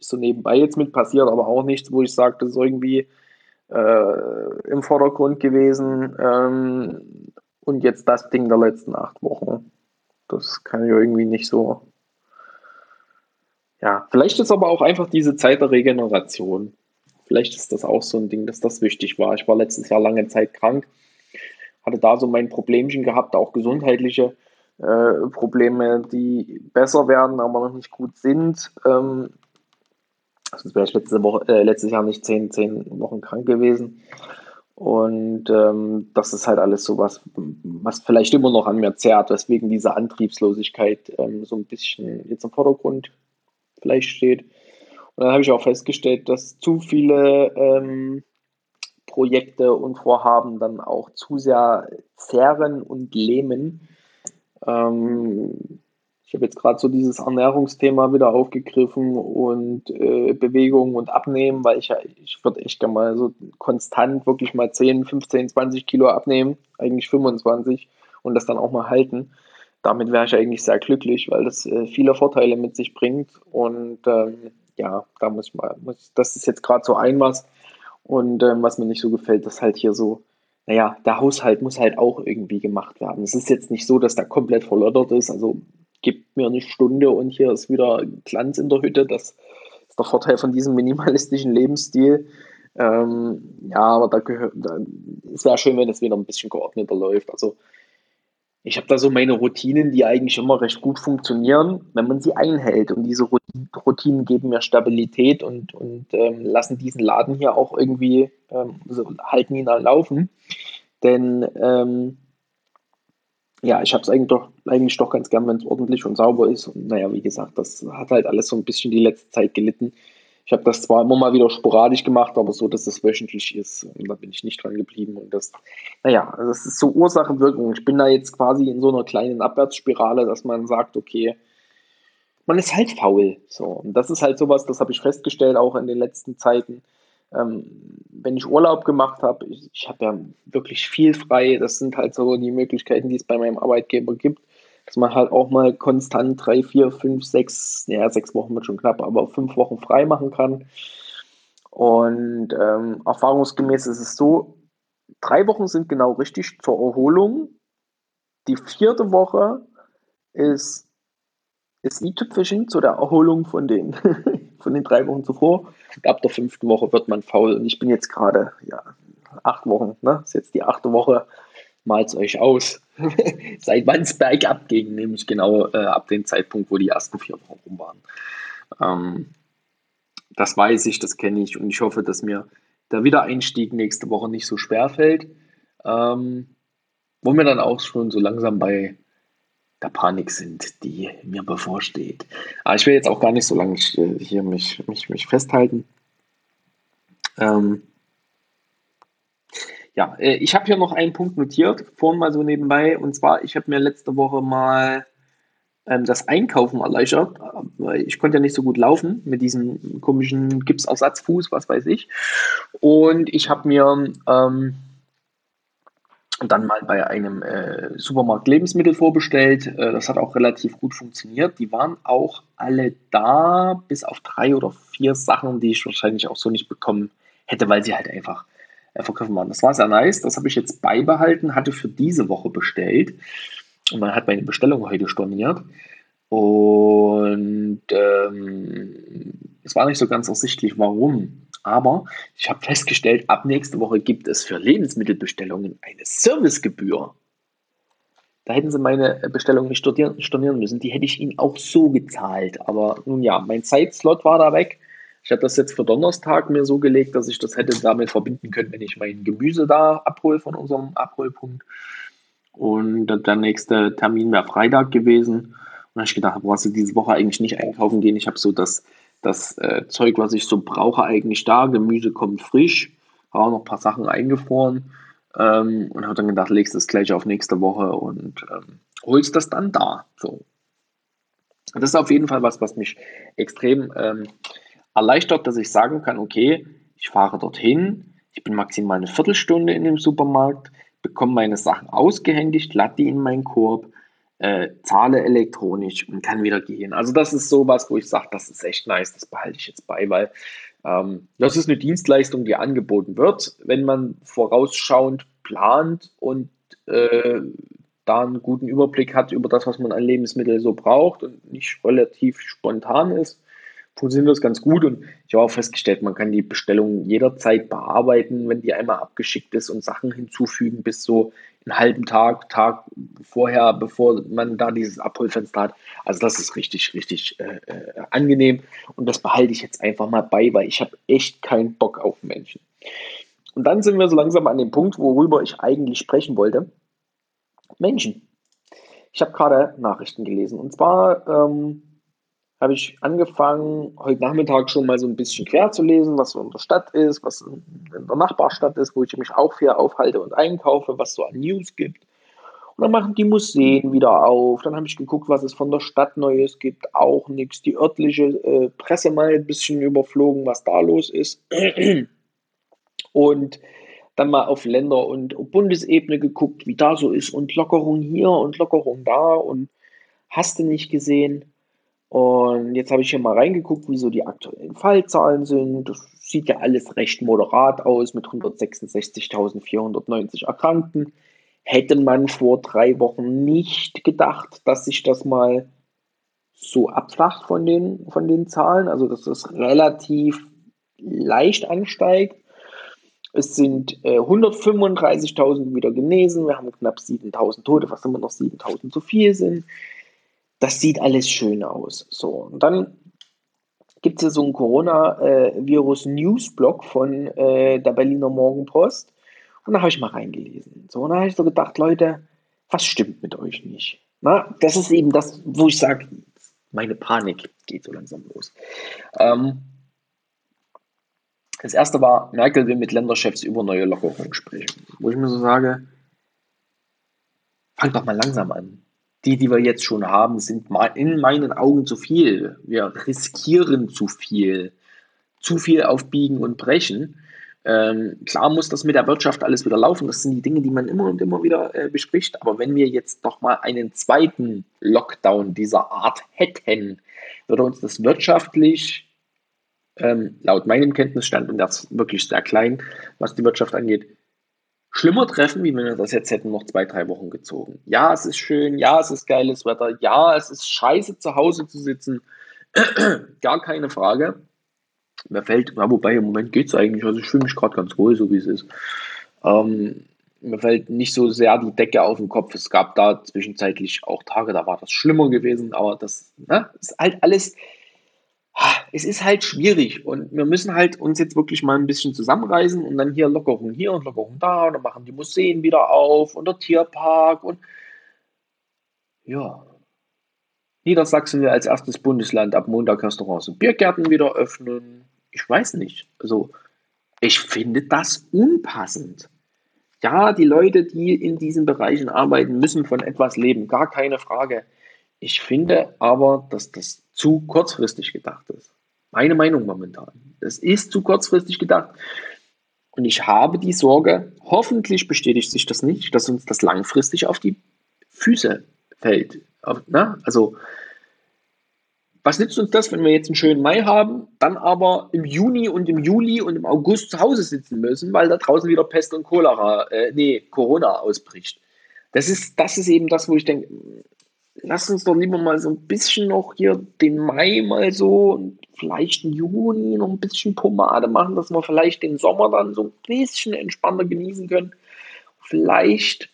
ist so nebenbei jetzt mit passiert, aber auch nichts, wo ich sage, das ist irgendwie äh, im Vordergrund gewesen. Ähm, und jetzt das Ding der letzten acht Wochen. Das kann ich irgendwie nicht so. Ja, vielleicht ist aber auch einfach diese Zeit der Regeneration. Vielleicht ist das auch so ein Ding, dass das wichtig war. Ich war letztes Jahr lange Zeit krank hatte da so mein Problemchen gehabt, auch gesundheitliche äh, Probleme, die besser werden, aber noch nicht gut sind. Ähm, sonst wäre ich letzte Woche, äh, letztes Jahr nicht zehn, zehn Wochen krank gewesen. Und ähm, das ist halt alles so was, was vielleicht immer noch an mir zerrt, weswegen diese Antriebslosigkeit ähm, so ein bisschen jetzt im Vordergrund vielleicht steht. Und dann habe ich auch festgestellt, dass zu viele ähm, Projekte und Vorhaben dann auch zu sehr zehren und lähmen. Ähm, ich habe jetzt gerade so dieses Ernährungsthema wieder aufgegriffen und äh, Bewegung und Abnehmen, weil ich ja, ich würde echt gerne mal so konstant wirklich mal 10, 15, 20 Kilo abnehmen, eigentlich 25 und das dann auch mal halten. Damit wäre ich eigentlich sehr glücklich, weil das äh, viele Vorteile mit sich bringt und ähm, ja, da muss ich mal, muss, das ist jetzt gerade so ein was und ähm, was mir nicht so gefällt, dass halt hier so naja, der Haushalt muss halt auch irgendwie gemacht werden. Es ist jetzt nicht so, dass der komplett verloddert ist. Also gibt mir eine Stunde und hier ist wieder Glanz in der Hütte. Das ist der Vorteil von diesem minimalistischen Lebensstil. Ähm, ja, aber da gehört, da, es wäre schön, wenn es wieder ein bisschen geordneter läuft. Also ich habe da so meine Routinen, die eigentlich immer recht gut funktionieren, wenn man sie einhält. Und diese Routinen geben mir Stabilität und, und ähm, lassen diesen Laden hier auch irgendwie, ähm, also halten ihn am Laufen. Denn ähm, ja, ich habe es eigentlich doch, eigentlich doch ganz gern, wenn es ordentlich und sauber ist. Und naja, wie gesagt, das hat halt alles so ein bisschen die letzte Zeit gelitten. Ich habe das zwar immer mal wieder sporadisch gemacht, aber so, dass es wöchentlich ist, und da bin ich nicht dran geblieben. Und das, naja, das ist so Ursache-Wirkung. Ich bin da jetzt quasi in so einer kleinen Abwärtsspirale, dass man sagt, okay, man ist halt faul. So. Und das ist halt sowas, das habe ich festgestellt, auch in den letzten Zeiten ähm, wenn ich Urlaub gemacht habe, ich, ich habe ja wirklich viel frei, das sind halt so die Möglichkeiten, die es bei meinem Arbeitgeber gibt, dass man halt auch mal konstant drei, vier, fünf, sechs, ja, sechs Wochen wird schon knapp, aber fünf Wochen frei machen kann. Und ähm, erfahrungsgemäß ist es so, drei Wochen sind genau richtig zur Erholung. Die vierte Woche ist das i-Tüpfelchen zu der Erholung von den, von den drei Wochen zuvor. Ab der fünften Woche wird man faul und ich bin jetzt gerade, ja, acht Wochen, ne? Ist jetzt die achte Woche. Malt euch aus. Seit wann es bergab ging, nämlich genau äh, ab dem Zeitpunkt, wo die ersten vier Wochen rum waren. Ähm, das weiß ich, das kenne ich und ich hoffe, dass mir der Wiedereinstieg nächste Woche nicht so schwer fällt. Ähm, wo wir dann auch schon so langsam bei der Panik sind, die mir bevorsteht. Aber ich will jetzt auch gar nicht so lange hier mich, mich, mich festhalten. Ähm, ja, äh, ich habe hier noch einen Punkt notiert, vorhin mal so nebenbei, und zwar, ich habe mir letzte Woche mal ähm, das Einkaufen erleichtert, weil ich konnte ja nicht so gut laufen mit diesem komischen Gipsersatzfuß, was weiß ich. Und ich habe mir ähm, dann mal bei einem äh, Supermarkt Lebensmittel vorbestellt. Äh, das hat auch relativ gut funktioniert. Die waren auch alle da, bis auf drei oder vier Sachen, die ich wahrscheinlich auch so nicht bekommen hätte, weil sie halt einfach äh, verkaufen waren. Das war sehr nice. Das habe ich jetzt beibehalten, hatte für diese Woche bestellt. Und man hat meine Bestellung heute storniert. Und ähm, es war nicht so ganz ersichtlich, warum. Aber ich habe festgestellt, ab nächste Woche gibt es für Lebensmittelbestellungen eine Servicegebühr. Da hätten sie meine Bestellung nicht stornieren müssen. Die hätte ich ihnen auch so gezahlt. Aber nun ja, mein Zeitslot war da weg. Ich habe das jetzt für Donnerstag mir so gelegt, dass ich das hätte damit verbinden können, wenn ich mein Gemüse da abhole von unserem Abholpunkt. Und der nächste Termin wäre Freitag gewesen. Und da habe ich gedacht, brauchst du diese Woche eigentlich nicht einkaufen gehen. Ich habe so das das äh, Zeug, was ich so brauche, eigentlich da. Gemüse kommt frisch. Habe auch noch ein paar Sachen eingefroren. Ähm, und habe dann gedacht, legst das gleich auf nächste Woche und ähm, holst das dann da. So. Das ist auf jeden Fall was, was mich extrem ähm, erleichtert, dass ich sagen kann, okay, ich fahre dorthin, ich bin maximal eine Viertelstunde in dem Supermarkt, bekomme meine Sachen ausgehändigt, lade die in meinen Korb, äh, zahle elektronisch und kann wieder gehen. Also das ist sowas, wo ich sage, das ist echt nice, das behalte ich jetzt bei, weil ähm, das ist eine Dienstleistung, die angeboten wird, wenn man vorausschauend plant und äh, da einen guten Überblick hat über das, was man an Lebensmitteln so braucht und nicht relativ spontan ist. Funktioniert das ganz gut und ich habe auch festgestellt, man kann die Bestellung jederzeit bearbeiten, wenn die einmal abgeschickt ist und Sachen hinzufügen bis so einen halben Tag, Tag vorher, bevor man da dieses Abholfenster hat. Also das ist richtig, richtig äh, äh, angenehm und das behalte ich jetzt einfach mal bei, weil ich habe echt keinen Bock auf Menschen. Und dann sind wir so langsam an dem Punkt, worüber ich eigentlich sprechen wollte. Menschen. Ich habe gerade Nachrichten gelesen und zwar ähm, habe ich angefangen, heute Nachmittag schon mal so ein bisschen quer zu lesen, was so in der Stadt ist, was in der Nachbarstadt ist, wo ich mich auch viel aufhalte und einkaufe, was so an News gibt. Und dann machen die Museen wieder auf. Dann habe ich geguckt, was es von der Stadt Neues gibt. Auch nichts. Die örtliche äh, Presse mal ein bisschen überflogen, was da los ist. Und dann mal auf Länder- und Bundesebene geguckt, wie da so ist. Und Lockerung hier und Lockerung da. Und hast du nicht gesehen. Und jetzt habe ich hier mal reingeguckt, wie so die aktuellen Fallzahlen sind. Das sieht ja alles recht moderat aus mit 166.490 Erkrankten. Hätte man vor drei Wochen nicht gedacht, dass sich das mal so abflacht von den, von den Zahlen, also dass das relativ leicht ansteigt. Es sind äh, 135.000 wieder genesen, wir haben knapp 7.000 Tote, was immer noch 7.000 zu viel sind das sieht alles schön aus. So, und dann gibt es ja so einen Corona-Virus-News-Blog von äh, der Berliner Morgenpost. Und da habe ich mal reingelesen. So, und da habe ich so gedacht, Leute, was stimmt mit euch nicht? Na, das ist eben das, wo ich sage, meine Panik geht so langsam los. Ähm, das erste war, Merkel will mit Länderchefs über neue Lockerungen sprechen. Wo ich mir so sage, fang doch mal langsam an die, die wir jetzt schon haben, sind in meinen Augen zu viel. Wir riskieren zu viel. Zu viel aufbiegen und brechen. Ähm, klar muss das mit der Wirtschaft alles wieder laufen. Das sind die Dinge, die man immer und immer wieder äh, bespricht. Aber wenn wir jetzt doch mal einen zweiten Lockdown dieser Art hätten, würde uns das wirtschaftlich, ähm, laut meinem Kenntnisstand, und das ist wirklich sehr klein, was die Wirtschaft angeht, schlimmer treffen, wie wenn wir das jetzt hätten noch zwei, drei Wochen gezogen. Ja, es ist schön, ja, es ist geiles Wetter, ja, es ist scheiße zu Hause zu sitzen, gar keine Frage. Mir fällt, na, wobei im Moment geht es eigentlich, also ich fühle mich gerade ganz wohl, so wie es ist. Ähm, mir fällt nicht so sehr die Decke auf den Kopf. Es gab da zwischenzeitlich auch Tage, da war das schlimmer gewesen, aber das ne, ist halt alles es ist halt schwierig und wir müssen halt uns jetzt wirklich mal ein bisschen zusammenreißen und dann hier Lockerung hier und Lockerung da und dann machen die Museen wieder auf und der Tierpark und ja. Niedersachsen will als erstes Bundesland ab Montag Restaurants und Biergärten wieder öffnen. Ich weiß nicht. Also, ich finde das unpassend. Ja, die Leute, die in diesen Bereichen arbeiten, müssen von etwas leben, gar keine Frage. Ich finde aber, dass das zu kurzfristig gedacht ist. Meine Meinung momentan. Es ist zu kurzfristig gedacht. Und ich habe die Sorge, hoffentlich bestätigt sich das nicht, dass uns das langfristig auf die Füße fällt. Na? Also, was nützt uns das, wenn wir jetzt einen schönen Mai haben, dann aber im Juni und im Juli und im August zu Hause sitzen müssen, weil da draußen wieder Pest und Cholera, äh, nee, Corona ausbricht. Das ist, das ist eben das, wo ich denke, lass uns doch lieber mal so ein bisschen noch hier den Mai mal so und vielleicht den Juni noch ein bisschen Pomade machen, dass wir vielleicht den Sommer dann so ein bisschen entspannter genießen können. Vielleicht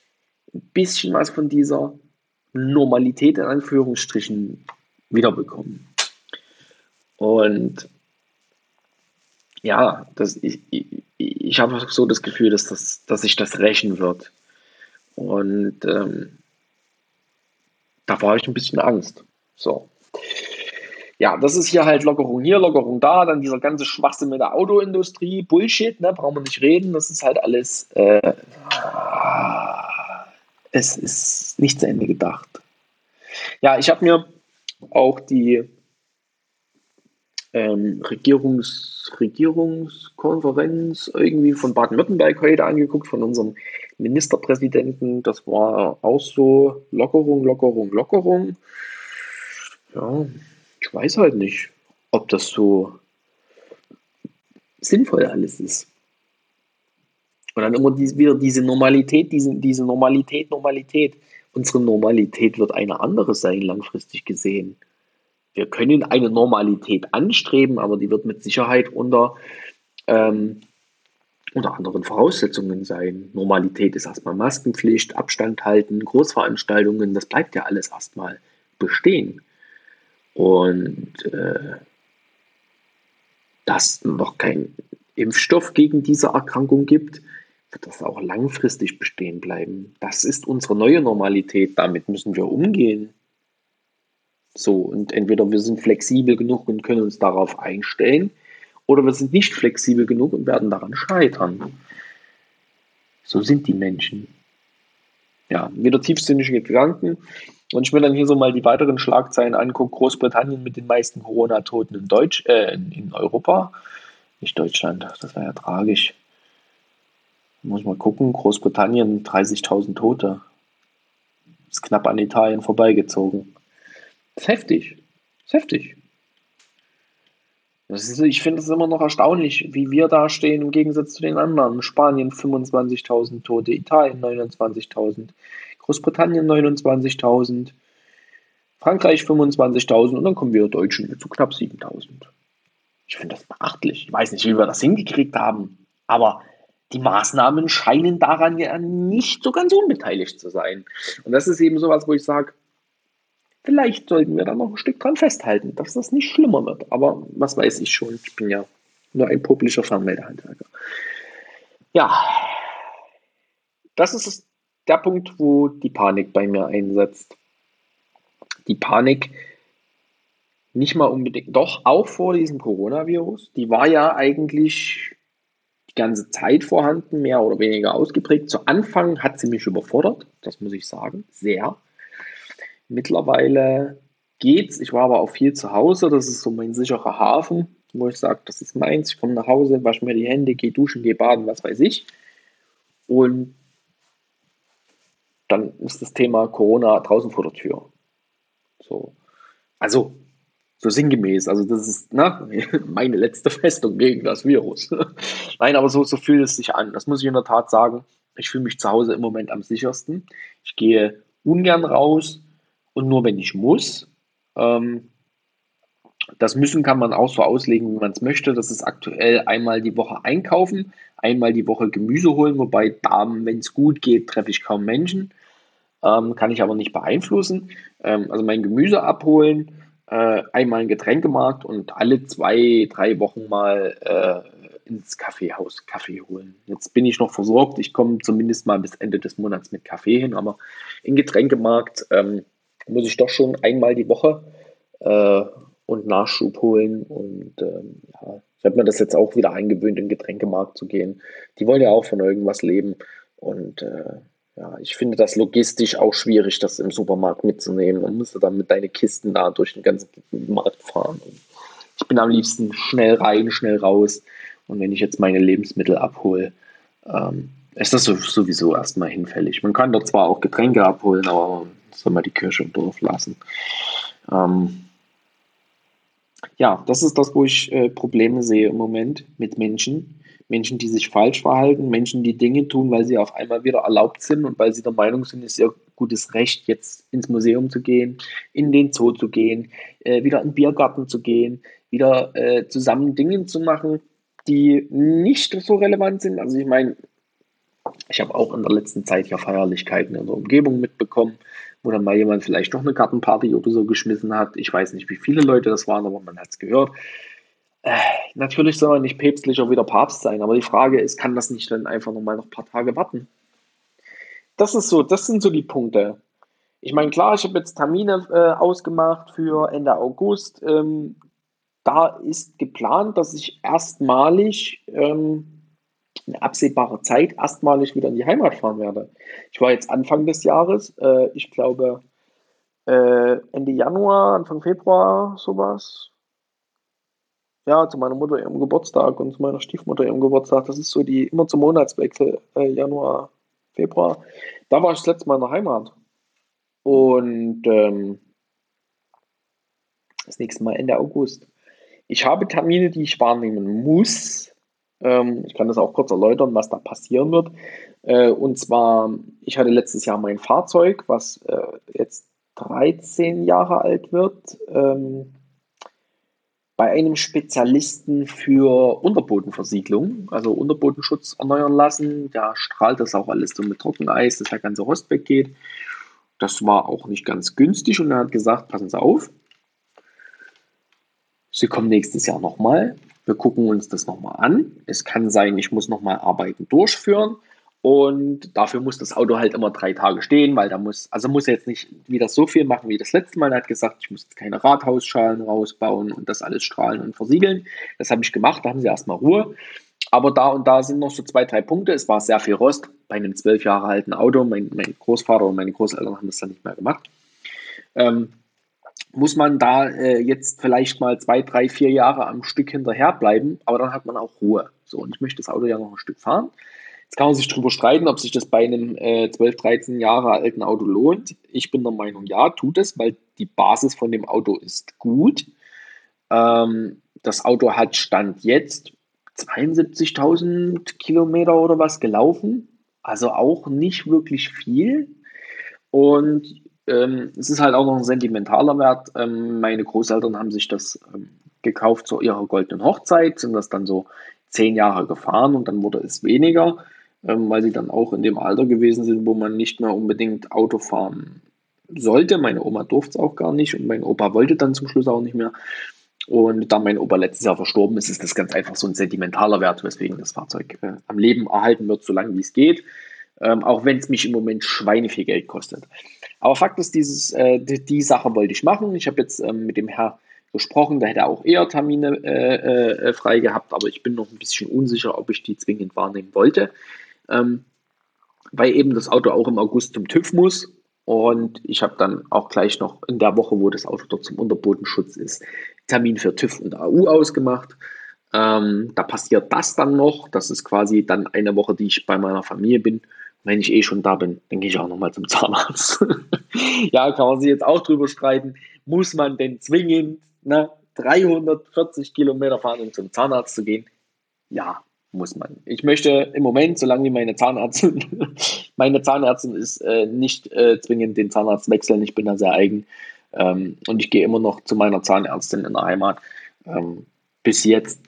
ein bisschen was von dieser Normalität in Anführungsstrichen wiederbekommen. Und ja, das, ich, ich, ich habe so das Gefühl, dass, das, dass sich das rächen wird. Und ähm, da war ich ein bisschen Angst. So. Ja, das ist hier halt Lockerung hier, Lockerung da, dann dieser ganze Schwachsinn mit der Autoindustrie, Bullshit, ne, brauchen wir nicht reden, das ist halt alles, äh, es ist nicht zu Ende gedacht. Ja, ich habe mir auch die ähm, Regierungs, Regierungskonferenz irgendwie von Baden-Württemberg heute angeguckt, von unserem Ministerpräsidenten. Das war auch so Lockerung, Lockerung, Lockerung. Ja, ich weiß halt nicht, ob das so sinnvoll alles ist. Und dann immer die, wieder diese Normalität, diese, diese Normalität, Normalität. Unsere Normalität wird eine andere sein, langfristig gesehen. wir können eine Normalität anstreben, aber die wird mit Sicherheit unter, ähm, unter anderen Voraussetzungen sein. Normalität ist erstmal Maskenpflicht, Abstand halten, Großveranstaltungen, das bleibt ja alles erstmal bestehen. Und äh, dass noch kein Impfstoff gegen diese Erkrankung gibt, wird das auch langfristig bestehen bleiben. Das ist unsere neue Normalität, damit müssen wir umgehen. So, und entweder wir sind flexibel genug und können uns darauf einstellen, oder wir sind nicht flexibel genug und werden daran scheitern. So sind die Menschen. Ja, wieder tiefsinnige Gedanken. Und ich mir dann hier so mal die weiteren Schlagzeilen angucke, Großbritannien mit den meisten Corona-Toten in, Deutsch, äh, in, Europa. Nicht Deutschland, das wäre ja tragisch. Muss mal gucken, Großbritannien 30.000 Tote. Ist knapp an Italien vorbeigezogen. Das ist heftig. Das ist heftig. Ist, ich finde es immer noch erstaunlich, wie wir da stehen im Gegensatz zu den anderen. Spanien 25.000 Tote, Italien 29.000, Großbritannien 29.000, Frankreich 25.000 und dann kommen wir Deutschen zu knapp 7.000. Ich finde das beachtlich. Ich weiß nicht, wie wir das hingekriegt haben, aber die Maßnahmen scheinen daran ja nicht so ganz unbeteiligt zu sein. Und das ist eben sowas, wo ich sage, Vielleicht sollten wir da noch ein Stück dran festhalten, dass das nicht schlimmer wird. Aber was weiß ich schon? Ich bin ja nur ein publischer Fernmeldehandwerker. Ja, das ist der Punkt, wo die Panik bei mir einsetzt. Die Panik nicht mal unbedingt, doch auch vor diesem Coronavirus. Die war ja eigentlich die ganze Zeit vorhanden, mehr oder weniger ausgeprägt. Zu Anfang hat sie mich überfordert, das muss ich sagen, sehr. Mittlerweile geht's. Ich war aber auch viel zu Hause. Das ist so mein sicherer Hafen, wo ich sage, das ist meins. Ich komme nach Hause, wasche mir die Hände, gehe duschen, gehe baden, was weiß ich. Und dann ist das Thema Corona draußen vor der Tür. So. Also, so sinngemäß. Also, das ist na, meine letzte Festung gegen das Virus. Nein, aber so, so fühlt es sich an. Das muss ich in der Tat sagen. Ich fühle mich zu Hause im Moment am sichersten. Ich gehe ungern raus und nur wenn ich muss. Ähm, das Müssen kann man auch so auslegen, wie man es möchte. Das ist aktuell einmal die Woche einkaufen, einmal die Woche Gemüse holen, wobei da, wenn es gut geht, treffe ich kaum Menschen. Ähm, kann ich aber nicht beeinflussen. Ähm, also mein Gemüse abholen, äh, einmal ein Getränkemarkt und alle zwei, drei Wochen mal äh, ins Kaffeehaus Kaffee holen. Jetzt bin ich noch versorgt. Ich komme zumindest mal bis Ende des Monats mit Kaffee hin, aber im Getränkemarkt ähm, muss ich doch schon einmal die Woche äh, und Nachschub holen. Und ähm, ja, ich habe mir das jetzt auch wieder eingewöhnt, in den Getränkemarkt zu gehen. Die wollen ja auch von irgendwas leben. Und äh, ja, ich finde das logistisch auch schwierig, das im Supermarkt mitzunehmen. Man müsste dann mit deinen Kisten da durch den ganzen Markt fahren. Und ich bin am liebsten schnell rein, schnell raus. Und wenn ich jetzt meine Lebensmittel abhole, ähm, ist das sowieso erstmal hinfällig. Man kann dort zwar auch Getränke abholen, aber soll man die Kirche im Dorf lassen. Ähm, ja, das ist das, wo ich äh, Probleme sehe im Moment mit Menschen. Menschen, die sich falsch verhalten, Menschen, die Dinge tun, weil sie auf einmal wieder erlaubt sind und weil sie der Meinung sind, es ist ihr gutes Recht, jetzt ins Museum zu gehen, in den Zoo zu gehen, äh, wieder in den Biergarten zu gehen, wieder äh, zusammen Dinge zu machen, die nicht so relevant sind. Also ich meine, ich habe auch in der letzten Zeit ja Feierlichkeiten in der Umgebung mitbekommen, wo dann mal jemand vielleicht noch eine Gartenparty oder so geschmissen hat. Ich weiß nicht, wie viele Leute das waren, aber man hat es gehört. Äh, natürlich soll man nicht päpstlicher wie der Papst sein, aber die Frage ist, kann das nicht dann einfach nochmal noch ein paar Tage warten? Das ist so, das sind so die Punkte. Ich meine, klar, ich habe jetzt Termine äh, ausgemacht für Ende August. Ähm, da ist geplant, dass ich erstmalig ähm, in absehbarer Zeit erstmalig wieder in die Heimat fahren werde. Ich war jetzt Anfang des Jahres, äh, ich glaube äh, Ende Januar, Anfang Februar, sowas. Ja, zu meiner Mutter ihrem Geburtstag und zu meiner Stiefmutter ihrem Geburtstag. Das ist so die immer zum Monatswechsel, äh, Januar, Februar. Da war ich das letzte Mal in der Heimat. Und ähm, das nächste Mal Ende August. Ich habe Termine, die ich wahrnehmen muss, ähm, ich kann das auch kurz erläutern, was da passieren wird. Äh, und zwar, ich hatte letztes Jahr mein Fahrzeug, was äh, jetzt 13 Jahre alt wird, ähm, bei einem Spezialisten für Unterbodenversiegelung, also Unterbodenschutz erneuern lassen. Da strahlt das auch alles so mit Trockeneis, dass der ganze Rost weggeht. Das war auch nicht ganz günstig und er hat gesagt, passen Sie auf, Sie kommen nächstes Jahr nochmal. Wir gucken uns das nochmal an. Es kann sein, ich muss nochmal Arbeiten durchführen. Und dafür muss das Auto halt immer drei Tage stehen, weil da muss, also muss er jetzt nicht wieder so viel machen wie das letzte Mal. Er hat gesagt, ich muss jetzt keine Rathausschalen rausbauen und das alles strahlen und versiegeln. Das habe ich gemacht, da haben sie erstmal Ruhe. Aber da und da sind noch so zwei, drei Punkte. Es war sehr viel Rost bei einem zwölf Jahre alten Auto. Mein, mein, Großvater und meine Großeltern haben das dann nicht mehr gemacht. Ähm, muss man da äh, jetzt vielleicht mal zwei, drei, vier Jahre am Stück hinterherbleiben, aber dann hat man auch Ruhe. So, und ich möchte das Auto ja noch ein Stück fahren. Jetzt kann man sich darüber streiten, ob sich das bei einem äh, 12, 13 Jahre alten Auto lohnt. Ich bin der Meinung, ja, tut es, weil die Basis von dem Auto ist gut. Ähm, das Auto hat Stand jetzt 72.000 Kilometer oder was gelaufen. Also auch nicht wirklich viel. Und ähm, es ist halt auch noch ein sentimentaler Wert. Ähm, meine Großeltern haben sich das ähm, gekauft zu ihrer goldenen Hochzeit, sind das dann so zehn Jahre gefahren und dann wurde es weniger ähm, weil sie dann auch in dem Alter gewesen sind, wo man nicht mehr unbedingt Auto fahren sollte. Meine Oma durfte es auch gar nicht und mein Opa wollte dann zum Schluss auch nicht mehr. Und da mein Opa letztes Jahr verstorben ist, ist das ganz einfach so ein sentimentaler Wert, weswegen das Fahrzeug äh, am Leben erhalten wird, so lange wie es geht. Ähm, auch wenn es mich im Moment Schweine viel Geld kostet. Aber Fakt ist, dieses, äh, die, die, Sache wollte ich machen. Ich habe jetzt ähm, mit dem Herr gesprochen, da hätte er auch eher Termine äh, äh, frei gehabt, aber ich bin noch ein bisschen unsicher, ob ich die zwingend wahrnehmen wollte ähm, weil eben das Auto auch im August zum TÜV muss. Und ich habe dann auch gleich noch in der Woche, wo das Auto dort zum Unterbodenschutz ist, Termin für TÜV und AU ausgemacht. Ähm, da passiert das dann noch. Das ist quasi dann eine Woche, die ich bei meiner Familie bin. Wenn ich eh schon da bin, dann gehe ich auch nochmal zum Zahnarzt. ja, kann man sich jetzt auch drüber streiten. Muss man denn zwingend ne, 340 Kilometer fahren, um zum Zahnarzt zu gehen? Ja, muss man. Ich möchte im Moment, solange meine Zahnärztin, meine Zahnärztin ist äh, nicht äh, zwingend den Zahnarzt wechseln, ich bin da sehr eigen ähm, und ich gehe immer noch zu meiner Zahnärztin in der Heimat. Ähm, bis jetzt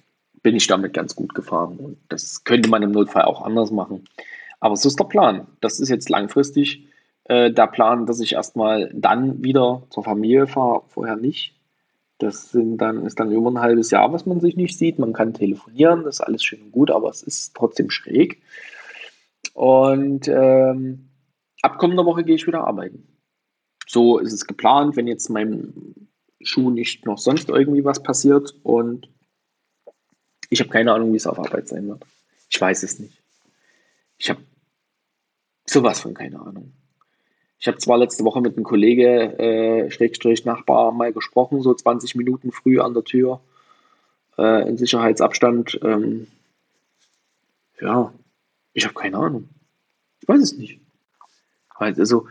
bin ich damit ganz gut gefahren und das könnte man im Notfall auch anders machen. Aber so ist der Plan. Das ist jetzt langfristig äh, der Plan, dass ich erstmal dann wieder zur Familie fahre, vorher nicht. Das sind dann, ist dann über ein halbes Jahr, was man sich nicht sieht. Man kann telefonieren, das ist alles schön und gut, aber es ist trotzdem schräg. Und ähm, ab kommender Woche gehe ich wieder arbeiten. So ist es geplant, wenn jetzt meinem Schuh nicht noch sonst irgendwie was passiert. Und ich habe keine Ahnung, wie es auf Arbeit sein wird. Ich weiß es nicht. Ich habe sowas von keine Ahnung. Ich habe zwar letzte Woche mit einem Kollege, äh, Schrägstrich Nachbar, mal gesprochen, so 20 Minuten früh an der Tür, äh, in Sicherheitsabstand. Ähm, ja, ich habe keine Ahnung. Ich weiß es nicht. Also,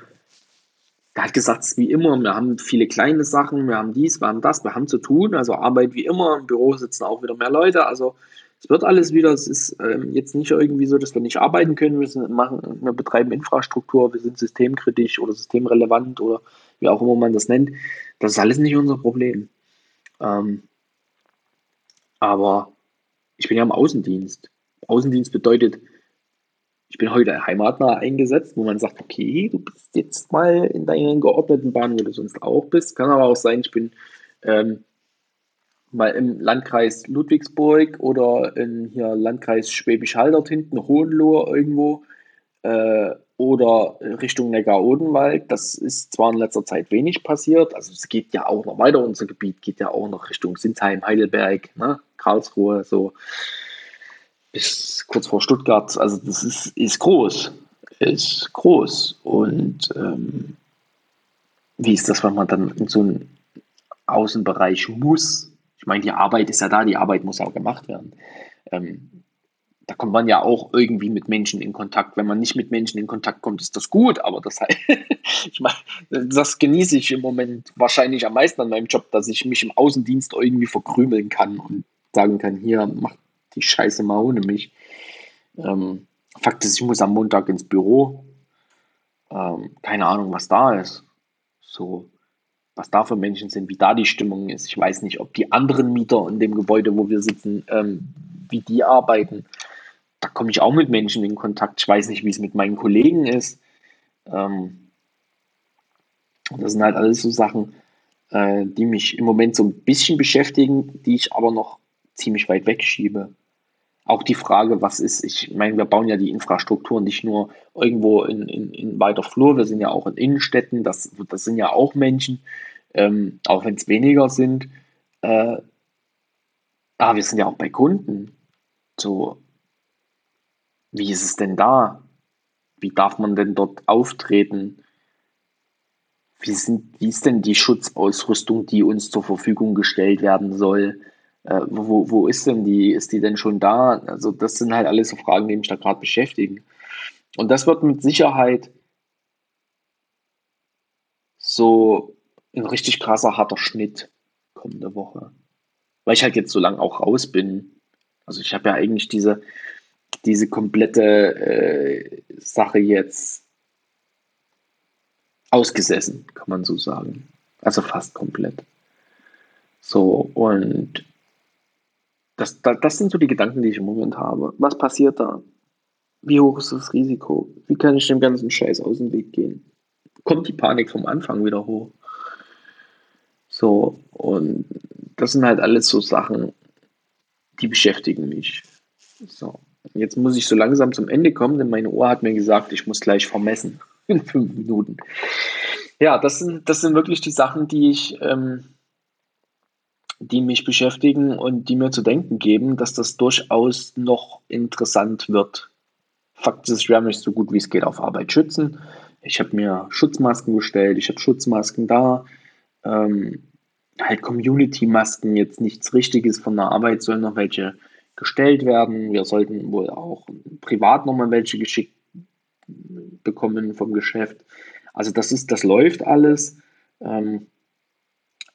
er hat gesagt, wie immer, wir haben viele kleine Sachen, wir haben dies, wir haben das, wir haben zu tun, also Arbeit wie immer, im Büro sitzen auch wieder mehr Leute, also es wird alles wieder, es ist ähm, jetzt nicht irgendwie so, dass wir nicht arbeiten können, wir, sind, machen, wir betreiben Infrastruktur, wir sind systemkritisch oder systemrelevant oder wie auch immer man das nennt. Das ist alles nicht unser Problem. Ähm, aber ich bin ja im Außendienst. Außendienst bedeutet, ich bin heute heimatnah eingesetzt, wo man sagt, okay, du bist jetzt mal in deinen geordneten Bahnen, wo du sonst auch bist. Kann aber auch sein, ich bin ähm, mal im Landkreis Ludwigsburg oder in hier Landkreis Schwäbisch Hall dort hinten, Hohenlohe irgendwo äh, oder Richtung Neckar-Odenwald. Das ist zwar in letzter Zeit wenig passiert, also es geht ja auch noch weiter, unser Gebiet geht ja auch noch Richtung Sinsheim, Heidelberg, ne, Karlsruhe, so bis kurz vor Stuttgart. Also das ist, ist groß, ist groß und ähm, wie ist das, wenn man dann in so einen Außenbereich muss? Ich meine, die Arbeit ist ja da, die Arbeit muss auch gemacht werden. Ähm, da kommt man ja auch irgendwie mit Menschen in Kontakt. Wenn man nicht mit Menschen in Kontakt kommt, ist das gut, aber das heißt, ich meine, das genieße ich im Moment wahrscheinlich am meisten an meinem Job, dass ich mich im Außendienst irgendwie verkrümeln kann und sagen kann, hier, mach die Scheiße mal ohne mich. Ähm, Fakt ist, ich muss am Montag ins Büro. Ähm, keine Ahnung, was da ist. So, was da für Menschen sind, wie da die Stimmung ist. Ich weiß nicht, ob die anderen Mieter in dem Gebäude, wo wir sitzen, ähm, wie die arbeiten. Da komme ich auch mit Menschen in Kontakt. Ich weiß nicht, wie es mit meinen Kollegen ist. Ähm, das sind halt alles so Sachen, äh, die mich im Moment so ein bisschen beschäftigen, die ich aber noch ziemlich weit wegschiebe. Auch die Frage, was ist, ich meine, wir bauen ja die Infrastruktur nicht nur irgendwo in, in, in weiter Flur, wir sind ja auch in Innenstädten, das, das sind ja auch Menschen, ähm, auch wenn es weniger sind. Äh, aber wir sind ja auch bei Kunden. So, wie ist es denn da? Wie darf man denn dort auftreten? Wie, sind, wie ist denn die Schutzausrüstung, die uns zur Verfügung gestellt werden soll? Äh, wo, wo ist denn die? Ist die denn schon da? Also das sind halt alles so Fragen, die mich da gerade beschäftigen. Und das wird mit Sicherheit so ein richtig krasser, harter Schnitt kommende Woche. Weil ich halt jetzt so lange auch raus bin. Also ich habe ja eigentlich diese, diese komplette äh, Sache jetzt ausgesessen, kann man so sagen. Also fast komplett. So, und das, das, das sind so die Gedanken, die ich im Moment habe. Was passiert da? Wie hoch ist das Risiko? Wie kann ich dem ganzen Scheiß aus dem Weg gehen? Kommt die Panik vom Anfang wieder hoch? So, und das sind halt alles so Sachen, die beschäftigen mich. So, jetzt muss ich so langsam zum Ende kommen, denn meine Uhr hat mir gesagt, ich muss gleich vermessen in fünf Minuten. Ja, das sind, das sind wirklich die Sachen, die ich ähm, die mich beschäftigen und die mir zu denken geben, dass das durchaus noch interessant wird. Fakt ist, ich werde mich so gut wie es geht auf Arbeit schützen. Ich habe mir Schutzmasken bestellt, ich habe Schutzmasken da. Ähm, halt Community-Masken, jetzt nichts Richtiges von der Arbeit, sollen noch welche gestellt werden. Wir sollten wohl auch privat nochmal welche geschickt bekommen vom Geschäft. Also das ist, das läuft alles. Ähm,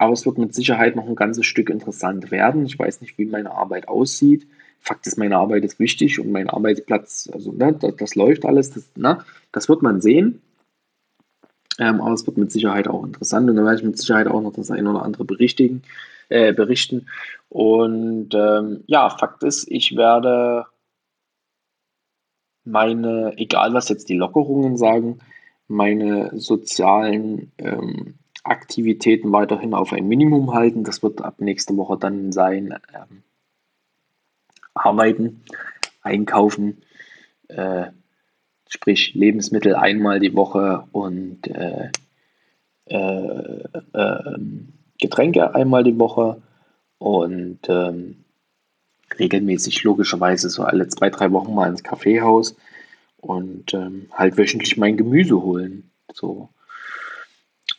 aber es wird mit Sicherheit noch ein ganzes Stück interessant werden. Ich weiß nicht, wie meine Arbeit aussieht. Fakt ist, meine Arbeit ist wichtig und mein Arbeitsplatz, also ne, das, das, läuft alles. Das, ne, das wird man sehen. Ähm, aber es wird mit Sicherheit auch interessant und da werde ich mit Sicherheit auch noch das eine oder andere berichtigen, äh, berichten. Und ähm, ja, Fakt ist, ich werde meine, egal was jetzt die Lockerungen sagen, meine sozialen ähm, Aktivitäten weiterhin auf ein Minimum halten. Das wird ab nächste Woche dann sein ähm, Arbeiten, Einkaufen, äh, sprich Lebensmittel einmal die Woche und äh, äh, ähm, Getränke einmal die Woche und ähm, regelmäßig logischerweise so alle zwei, drei Wochen mal ins Kaffeehaus und ähm, halt wöchentlich mein Gemüse holen. So.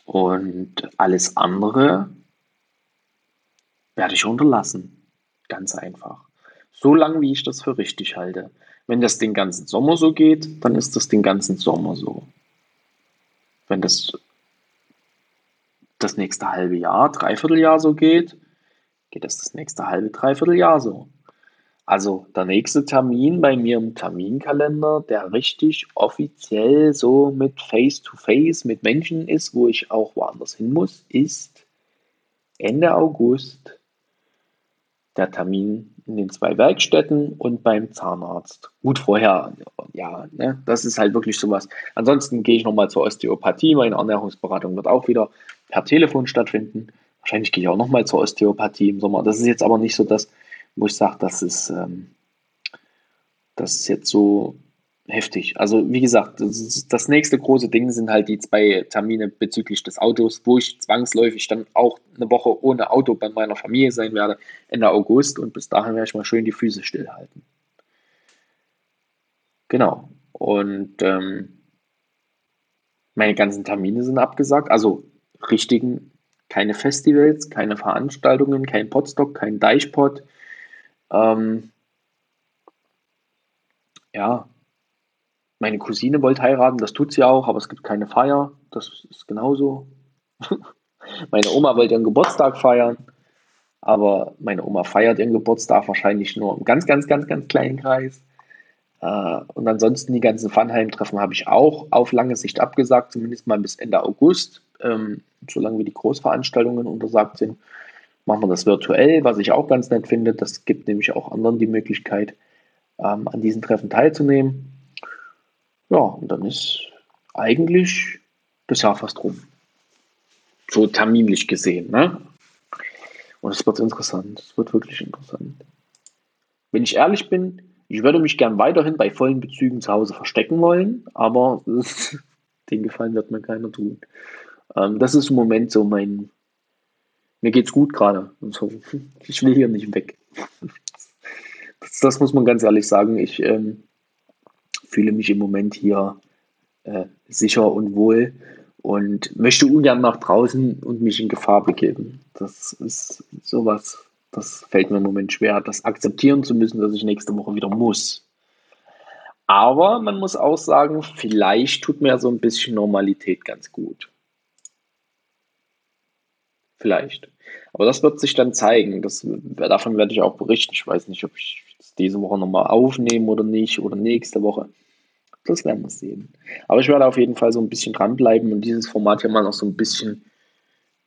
Und alles andere werde ich unterlassen. Ganz einfach. So lange, wie ich das für richtig halte. Wenn das den ganzen Sommer so geht, dann ist das den ganzen Sommer so. Wenn das das nächste halbe Jahr, Dreivierteljahr so geht, geht das das nächste halbe, Dreivierteljahr so. Also der nächste Termin bei mir im Terminkalender, der richtig offiziell so mit Face-to-Face -face mit Menschen ist, wo ich auch woanders hin muss, ist Ende August der Termin in den zwei Werkstätten und beim Zahnarzt. Gut, vorher, ja, ne, das ist halt wirklich sowas. Ansonsten gehe ich nochmal zur Osteopathie. Meine Ernährungsberatung wird auch wieder per Telefon stattfinden. Wahrscheinlich gehe ich auch nochmal zur Osteopathie im Sommer. Das ist jetzt aber nicht so das, wo ich sage, das ist, ähm, das ist jetzt so heftig. Also wie gesagt, das, das, nächste große Ding sind halt die zwei Termine bezüglich des Autos, wo ich zwangsläufig dann auch eine Woche ohne Auto bei meiner Familie sein werde, Ende August und bis dahin werde ich mal schön die Füße stillhalten. Genau. Und ähm, meine ganzen Termine sind abgesagt, also richtigen, keine Festivals, keine Veranstaltungen, kein Podstock, kein Deichpot, ähm, ja, meine Cousine wollte heiraten, das tut sie auch, aber es gibt keine Feier. Das ist genauso. meine Oma wollte ihren Geburtstag feiern, aber meine Oma feiert ihren Geburtstag wahrscheinlich nur im ganz, ganz, ganz, ganz kleinen Kreis. Äh, und ansonsten die ganzen Funheim-Treffen habe ich auch auf lange Sicht abgesagt, zumindest mal bis Ende August. Ähm, solange wie die Großveranstaltungen untersagt sind, machen wir das virtuell, was ich auch ganz nett finde. Das gibt nämlich auch anderen die Möglichkeit, ähm, an diesen Treffen teilzunehmen. Ja, und dann ist eigentlich das Jahr fast rum. So terminlich gesehen. Ne? Und es wird interessant. Es wird wirklich interessant. Wenn ich ehrlich bin, ich würde mich gern weiterhin bei vollen Bezügen zu Hause verstecken wollen, aber den Gefallen wird mir keiner tun. Ähm, das ist im Moment so mein. Mir geht's gut gerade. So. Ich will hier nicht weg. Das, das, muss man ganz ehrlich sagen. Ich ähm, fühle mich im Moment hier äh, sicher und wohl und möchte ungern nach draußen und mich in Gefahr begeben. Das ist sowas, das fällt mir im Moment schwer, das akzeptieren zu müssen, dass ich nächste Woche wieder muss. Aber man muss auch sagen, vielleicht tut mir so ein bisschen Normalität ganz gut. Vielleicht. Aber das wird sich dann zeigen. Das, davon werde ich auch berichten. Ich weiß nicht, ob ich diese Woche nochmal aufnehme oder nicht oder nächste Woche. Das werden wir sehen. Aber ich werde auf jeden Fall so ein bisschen dranbleiben und dieses Format hier mal noch so ein bisschen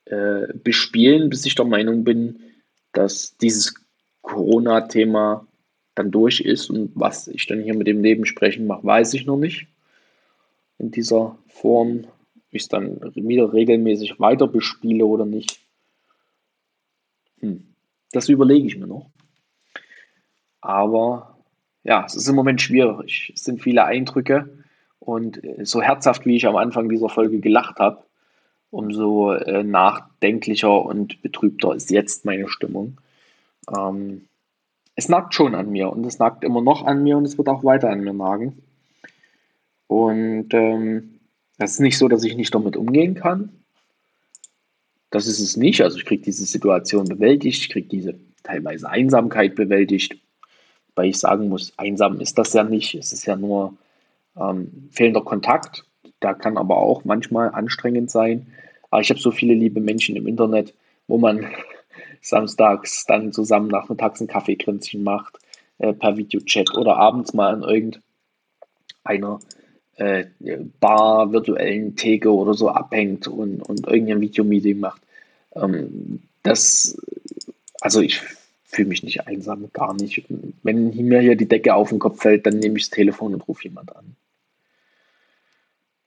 äh, bespielen, bis ich der Meinung bin, dass dieses Corona-Thema dann durch ist und was ich dann hier mit dem Leben sprechen mache, weiß ich noch nicht. In dieser Form, ich es dann wieder regelmäßig weiter bespiele oder nicht. Hm. Das überlege ich mir noch. Aber ja, es ist im Moment schwierig. Es sind viele Eindrücke und äh, so herzhaft, wie ich am Anfang dieser Folge gelacht habe, umso äh, nachdenklicher und betrübter ist jetzt meine Stimmung. Ähm, es nagt schon an mir und es nagt immer noch an mir und es wird auch weiter an mir nagen. Und ähm, das ist nicht so, dass ich nicht damit umgehen kann. Das ist es nicht. Also ich kriege diese Situation bewältigt, ich kriege diese teilweise Einsamkeit bewältigt weil ich sagen muss, einsam ist das ja nicht. Es ist ja nur ähm, fehlender Kontakt. Da kann aber auch manchmal anstrengend sein. Aber ich habe so viele liebe Menschen im Internet, wo man samstags dann zusammen nachmittags ein Kaffeekränzchen macht, äh, per Videochat oder abends mal an irgendeiner äh, Bar, virtuellen Theke oder so abhängt und, und irgendein Videomeeting macht. Ähm, das, also ich fühle mich nicht einsam, gar nicht. Wenn mir hier die Decke auf den Kopf fällt, dann nehme ich das Telefon und rufe jemand an.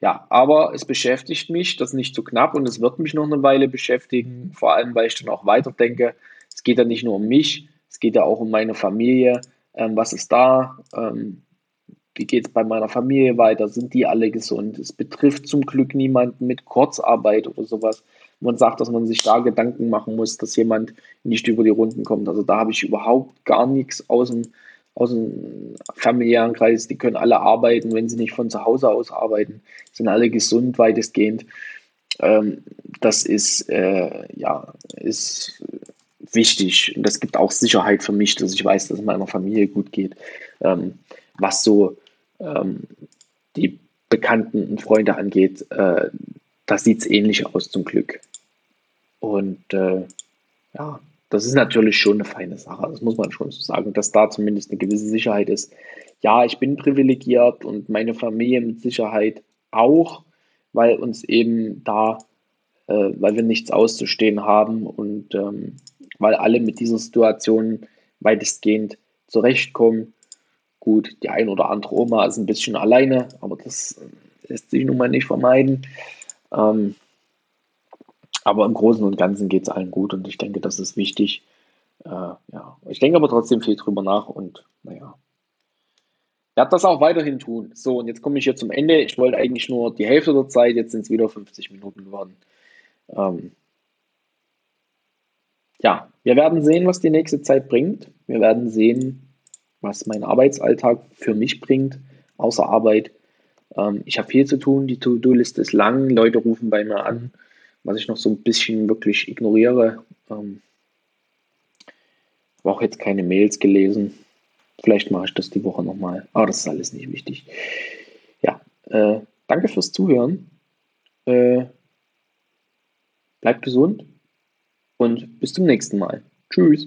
Ja, aber es beschäftigt mich, das nicht so knapp und es wird mich noch eine Weile beschäftigen, vor allem weil ich dann auch weiterdenke. Es geht ja nicht nur um mich, es geht ja auch um meine Familie. Ähm, was ist da? Ähm, wie geht es bei meiner Familie weiter? Sind die alle gesund? Es betrifft zum Glück niemanden mit Kurzarbeit oder sowas man sagt, dass man sich da Gedanken machen muss, dass jemand nicht über die Runden kommt. Also da habe ich überhaupt gar nichts aus dem, aus dem familiären Kreis. Die können alle arbeiten, wenn sie nicht von zu Hause aus arbeiten, sind alle gesund weitestgehend. Ähm, das ist, äh, ja, ist wichtig und das gibt auch Sicherheit für mich, dass ich weiß, dass es meiner Familie gut geht. Ähm, was so ähm, die Bekannten und Freunde angeht, äh, da sieht es ähnlich aus zum Glück. Und äh, ja, das ist natürlich schon eine feine Sache. Das muss man schon so sagen, dass da zumindest eine gewisse Sicherheit ist. Ja, ich bin privilegiert und meine Familie mit Sicherheit auch, weil uns eben da, äh, weil wir nichts auszustehen haben und ähm, weil alle mit dieser Situation weitestgehend zurechtkommen. Gut, die ein oder andere Oma ist ein bisschen alleine, aber das lässt sich nun mal nicht vermeiden. Ähm, aber im Großen und Ganzen geht es allen gut und ich denke, das ist wichtig. Äh, ja. Ich denke aber trotzdem viel drüber nach und naja. Werde das auch weiterhin tun. So, und jetzt komme ich hier zum Ende. Ich wollte eigentlich nur die Hälfte der Zeit, jetzt sind es wieder 50 Minuten geworden. Ähm, ja, wir werden sehen, was die nächste Zeit bringt. Wir werden sehen, was mein Arbeitsalltag für mich bringt, außer Arbeit. Ähm, ich habe viel zu tun, die To-Do-Liste ist lang, Leute rufen bei mir an was ich noch so ein bisschen wirklich ignoriere. Ähm, habe auch jetzt keine Mails gelesen. Vielleicht mache ich das die Woche nochmal. Aber das ist alles nicht wichtig. Ja, äh, danke fürs Zuhören. Äh, bleibt gesund und bis zum nächsten Mal. Tschüss.